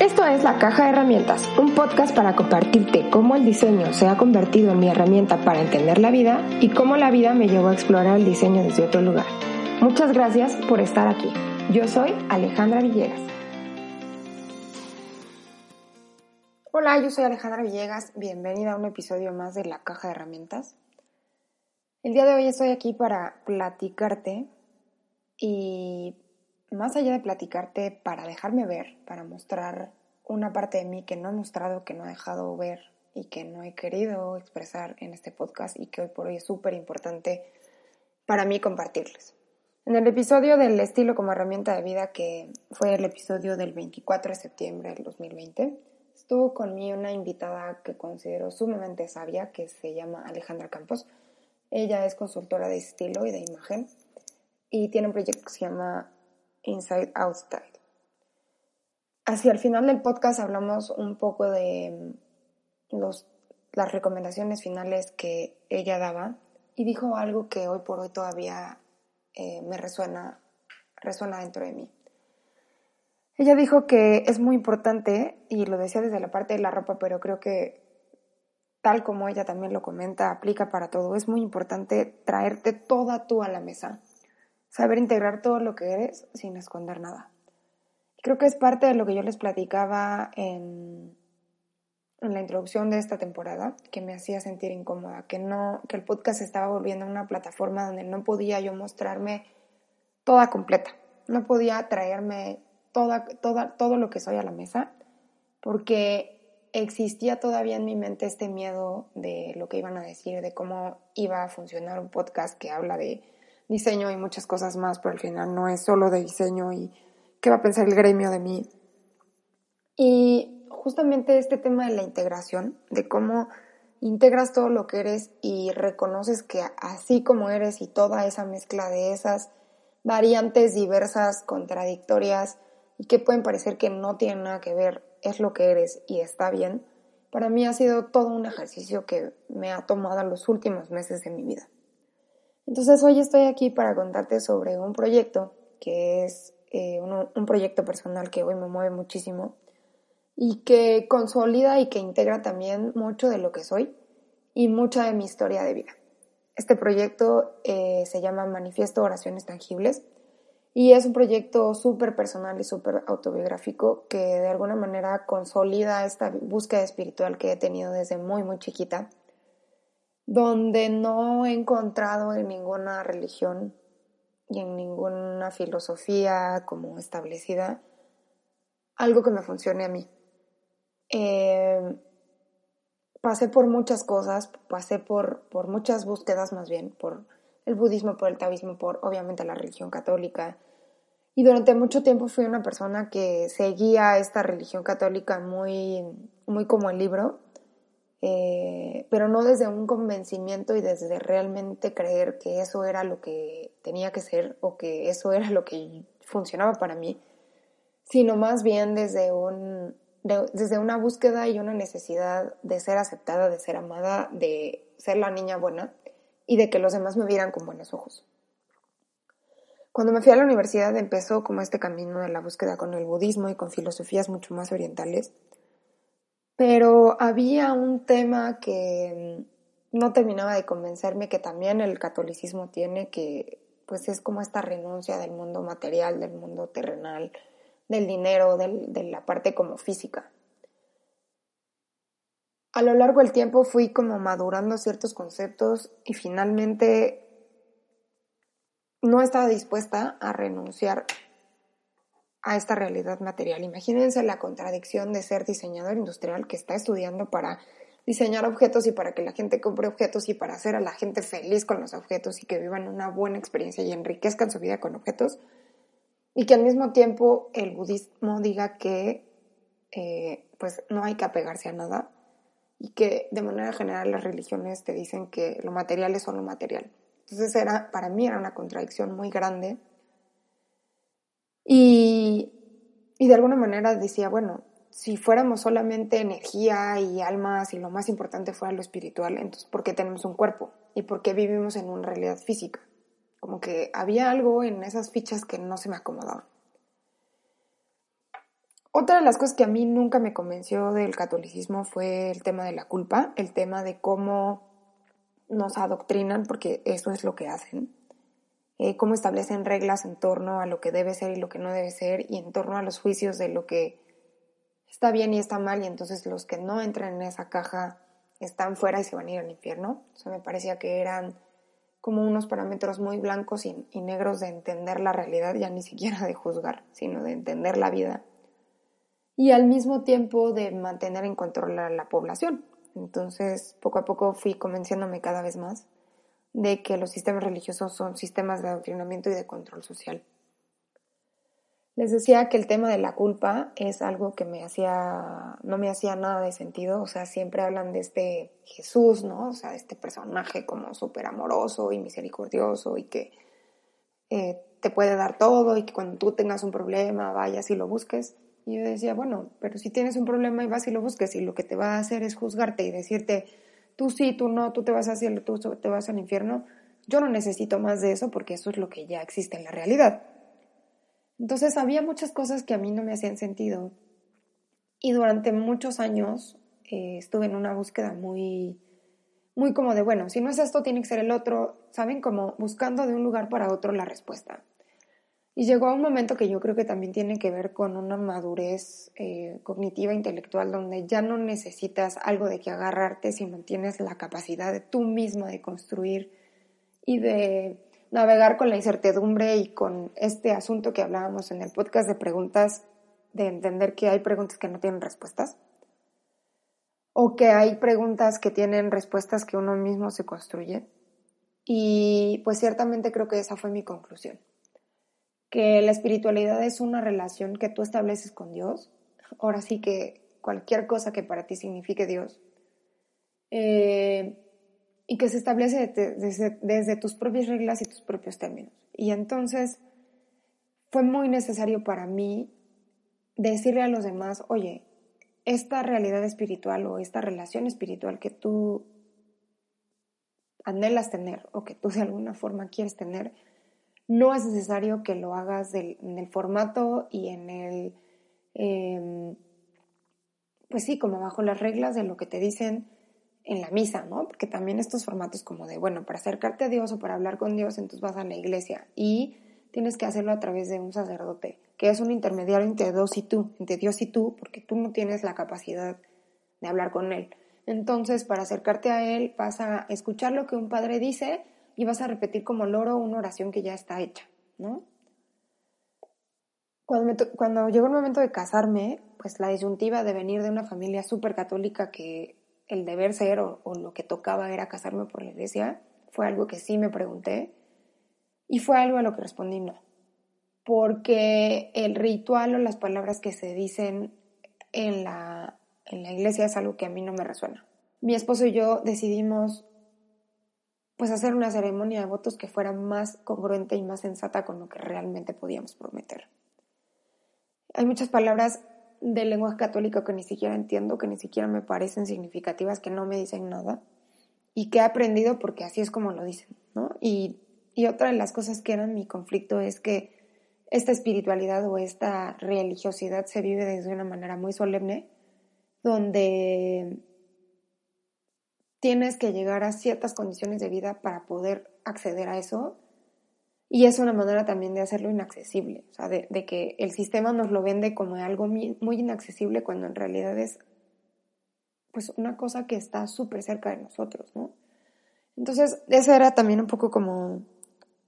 Esto es La Caja de Herramientas, un podcast para compartirte cómo el diseño se ha convertido en mi herramienta para entender la vida y cómo la vida me llevó a explorar el diseño desde otro lugar. Muchas gracias por estar aquí. Yo soy Alejandra Villegas. Hola, yo soy Alejandra Villegas. Bienvenida a un episodio más de La Caja de Herramientas. El día de hoy estoy aquí para platicarte y más allá de platicarte para dejarme ver, para mostrar una parte de mí que no he mostrado, que no he dejado ver y que no he querido expresar en este podcast y que hoy por hoy es súper importante para mí compartirles. En el episodio del estilo como herramienta de vida, que fue el episodio del 24 de septiembre del 2020, estuvo conmigo una invitada que considero sumamente sabia, que se llama Alejandra Campos. Ella es consultora de estilo y de imagen y tiene un proyecto que se llama Inside Outside. Hacia el final del podcast hablamos un poco de mm, los, las recomendaciones finales que ella daba y dijo algo que hoy por hoy todavía eh, me resuena, resuena dentro de mí. Ella dijo que es muy importante, y lo decía desde la parte de la ropa, pero creo que tal como ella también lo comenta, aplica para todo, es muy importante traerte toda tú a la mesa saber integrar todo lo que eres sin esconder nada. Creo que es parte de lo que yo les platicaba en, en la introducción de esta temporada, que me hacía sentir incómoda, que, no, que el podcast estaba volviendo una plataforma donde no podía yo mostrarme toda completa, no podía traerme toda, toda, todo lo que soy a la mesa, porque existía todavía en mi mente este miedo de lo que iban a decir, de cómo iba a funcionar un podcast que habla de diseño y muchas cosas más, pero al final no es solo de diseño y qué va a pensar el gremio de mí. Y justamente este tema de la integración, de cómo integras todo lo que eres y reconoces que así como eres y toda esa mezcla de esas variantes diversas, contradictorias y que pueden parecer que no tienen nada que ver, es lo que eres y está bien, para mí ha sido todo un ejercicio que me ha tomado los últimos meses de mi vida. Entonces hoy estoy aquí para contarte sobre un proyecto que es eh, un, proyecto personal que hoy me mueve muchísimo y que consolida y que integra también mucho de lo que soy y mucha de mi historia de vida. Este proyecto eh, se llama Manifiesto Oraciones Tangibles y es un proyecto súper personal y súper autobiográfico que de alguna manera consolida esta búsqueda espiritual que he tenido desde muy, muy chiquita donde no he encontrado en ninguna religión y en ninguna filosofía como establecida algo que me funcione a mí. Eh, pasé por muchas cosas, pasé por, por muchas búsquedas más bien, por el budismo, por el taoísmo, por obviamente la religión católica. Y durante mucho tiempo fui una persona que seguía esta religión católica muy, muy como el libro, eh, pero no desde un convencimiento y desde realmente creer que eso era lo que tenía que ser o que eso era lo que funcionaba para mí, sino más bien desde, un, desde una búsqueda y una necesidad de ser aceptada, de ser amada, de ser la niña buena y de que los demás me vieran con buenos ojos. Cuando me fui a la universidad empezó como este camino de la búsqueda con el budismo y con filosofías mucho más orientales pero había un tema que no terminaba de convencerme que también el catolicismo tiene, que pues es como esta renuncia del mundo material, del mundo terrenal, del dinero, de la parte como física. A lo largo del tiempo fui como madurando ciertos conceptos y finalmente no estaba dispuesta a renunciar a esta realidad material. Imagínense la contradicción de ser diseñador industrial que está estudiando para diseñar objetos y para que la gente compre objetos y para hacer a la gente feliz con los objetos y que vivan una buena experiencia y enriquezcan su vida con objetos. Y que al mismo tiempo el budismo diga que eh, pues no hay que apegarse a nada y que de manera general las religiones te dicen que lo material es solo material. Entonces era, para mí era una contradicción muy grande y, de alguna manera decía, bueno, si fuéramos solamente energía y almas y lo más importante fuera lo espiritual, entonces ¿por qué tenemos un cuerpo? ¿Y por qué vivimos en una realidad física? Como que había algo en esas fichas que no se me acomodaban. Otra de las cosas que a mí nunca me convenció del catolicismo fue el tema de la culpa, el tema de cómo nos adoctrinan, porque eso es lo que hacen, eh, cómo establecen reglas en torno a lo que debe ser y lo que no debe ser, y en torno a los juicios de lo que está bien y está mal, y entonces los que no entran en esa caja están fuera y se van a ir al infierno. O sea, me parecía que eran como unos parámetros muy blancos y, negros de entender la realidad, ya ni siquiera de juzgar, sino de entender la vida. Y al mismo tiempo de mantener en control a la población. Entonces, poco a poco fui convenciéndome cada vez más de que los sistemas religiosos son sistemas de adoctrinamiento y de control social. Les decía que el tema de la culpa es algo que me hacía, no me hacía nada de sentido, o sea, siempre hablan de este Jesús, ¿no? O sea, este personaje como súper amoroso y misericordioso y que eh, te puede dar todo y que cuando tú tengas un problema vayas y lo busques. Y yo decía, bueno, pero si tienes un problema y vas y lo busques y lo que te va a hacer es juzgarte y decirte, tú sí, tú no, tú te vas al cielo, tú te vas al infierno, yo no necesito más de eso porque eso es lo que ya existe en la realidad. Entonces había muchas cosas que a mí no me hacían sentido y durante muchos años eh, estuve en una búsqueda muy, muy como de, bueno, si no es esto, tiene que ser el otro, ¿saben? Como buscando de un lugar para otro la respuesta. Y llegó a un momento que yo creo que también tiene que ver con una madurez eh, cognitiva, intelectual, donde ya no necesitas algo de que agarrarte, sino tienes la capacidad de tú misma de construir y de navegar con la incertidumbre y con este asunto que hablábamos en el podcast de preguntas, de entender que hay preguntas que no tienen respuestas o que hay preguntas que tienen respuestas que uno mismo se construye. Y pues ciertamente creo que esa fue mi conclusión, que la espiritualidad es una relación que tú estableces con Dios, ahora sí que cualquier cosa que para ti signifique Dios, eh, y que se establece desde, tus propias reglas y tus propios términos. Y entonces fue muy necesario para mí decirle a los demás, oye, esta realidad espiritual o esta relación espiritual que tú anhelas tener o que tú de alguna forma quieres tener, no es necesario que lo hagas en el formato y en el, em, pues sí, como bajo las reglas de lo que te dicen en la misa, ¿no? Porque también estos formatos como de, bueno, para acercarte a Dios o para hablar con Dios, entonces vas a la iglesia y tienes que hacerlo a través de un sacerdote, que es un intermediario entre Dios y tú, entre Dios y tú, porque tú no tienes la capacidad de hablar con Él. Entonces, para acercarte a Él, vas a escuchar lo que un padre dice y vas a repetir como loro una oración que ya está hecha, ¿no? Cuando, cuando llegó el momento de casarme, pues la disyuntiva de venir de una familia súper católica que el deber ser o, lo que tocaba era casarme por la iglesia, fue algo que sí me pregunté y fue algo a lo que respondí no. Porque el ritual o las palabras que se dicen en la, en la iglesia es algo que a mí no me resuena. Mi esposo y yo decidimos pues hacer una ceremonia de votos que fuera más congruente y más sensata con lo que realmente podíamos prometer. Hay muchas palabras de lenguaje católico que ni siquiera entiendo, que ni siquiera me parecen significativas, que no me dicen nada y que he aprendido porque así es como lo dicen, ¿no? Y, y otra de las cosas que eran mi conflicto es que esta espiritualidad o esta religiosidad se vive desde una manera muy solemne, donde tienes que llegar a ciertas condiciones de vida para poder acceder a eso y es una manera también de hacerlo inaccesible, o sea, de, que el sistema nos lo vende como algo muy inaccesible cuando en realidad es pues una cosa que está súper cerca de nosotros, ¿no? Entonces, ese era también un poco como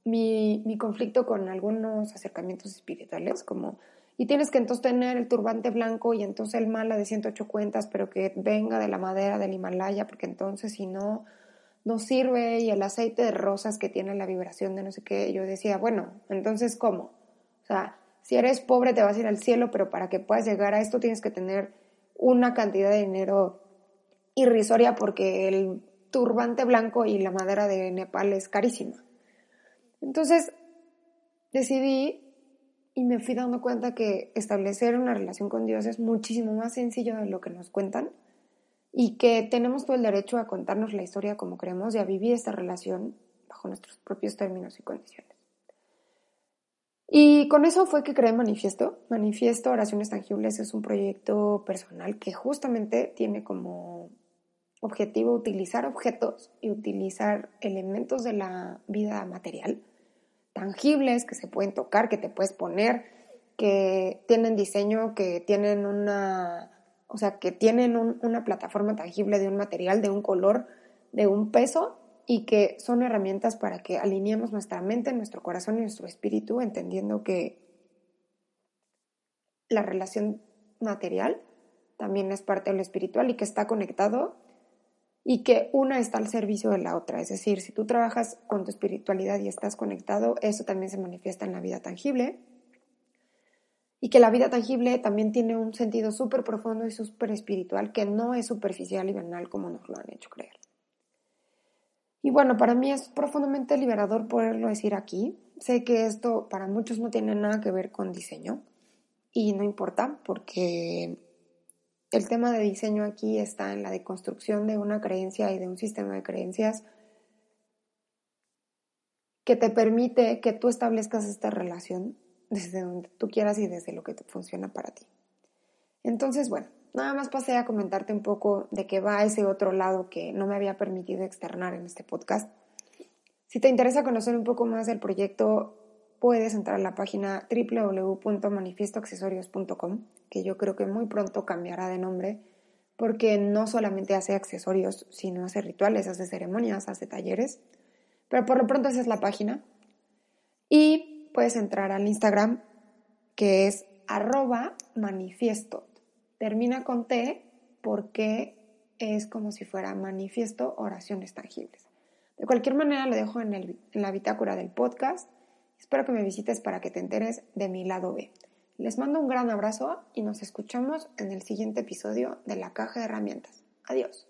mi, mi conflicto con algunos acercamientos espirituales, como, y tienes que entonces tener el turbante blanco y entonces el mala de 108 cuentas, pero que venga de la madera del Himalaya, porque entonces si no, no sirve y el aceite de rosas que tiene la vibración de no sé qué, yo decía, bueno, entonces ¿cómo? O sea, si eres pobre te vas a ir al cielo, pero para que puedas llegar a esto tienes que tener una cantidad de dinero irrisoria porque el turbante blanco y la madera de Nepal es carísima. Entonces decidí y me fui dando cuenta que establecer una relación con Dios es muchísimo más sencillo de lo que nos cuentan y que tenemos todo el derecho a contarnos la historia como queremos y a vivir esta relación bajo nuestros propios términos y condiciones. Y con eso fue que creé Manifiesto. Manifiesto Oraciones Tangibles es un proyecto personal que justamente tiene como objetivo utilizar objetos y utilizar elementos de la vida material, tangibles, que se pueden tocar, que te puedes poner, que tienen diseño, que tienen una, o sea, que tienen una plataforma tangible de un material, de un color, de un peso y que son herramientas para que alineemos nuestra mente, nuestro corazón y nuestro espíritu, entendiendo que la relación material también es parte de lo espiritual y que está conectado y que una está al servicio de la otra. Es decir, si tú trabajas con tu espiritualidad y estás conectado, eso también se manifiesta en la vida tangible y que la vida tangible también tiene un sentido súper profundo y súper espiritual que no es superficial y banal como nos lo han hecho creer. Y bueno, para mí es profundamente liberador poderlo decir aquí. Sé que esto para muchos no tiene nada que ver con diseño y no importa porque el tema de diseño aquí está en la deconstrucción de una creencia y de un sistema de creencias que te permite que tú establezcas esta relación desde donde tú quieras y desde lo que funciona para ti. Entonces, bueno, nada más pasé a comentarte un poco de qué va ese otro lado que no me había permitido externar en este podcast. Si te interesa conocer un poco más del proyecto, puedes entrar a la página www.manifiestoaccesorios.com, que yo creo que muy pronto cambiará de nombre, porque no solamente hace accesorios, sino hace rituales, hace ceremonias, hace talleres. Pero por lo pronto esa es la página. Y puedes entrar al Instagram que es arroba manifiesto. Termina con T porque es como si fuera manifiesto oraciones tangibles. De cualquier manera lo dejo en, en la bitácora del podcast. Espero que me visites para que te enteres de mi lado B. Les mando un gran abrazo y nos escuchamos en el siguiente episodio de la caja de herramientas. Adiós.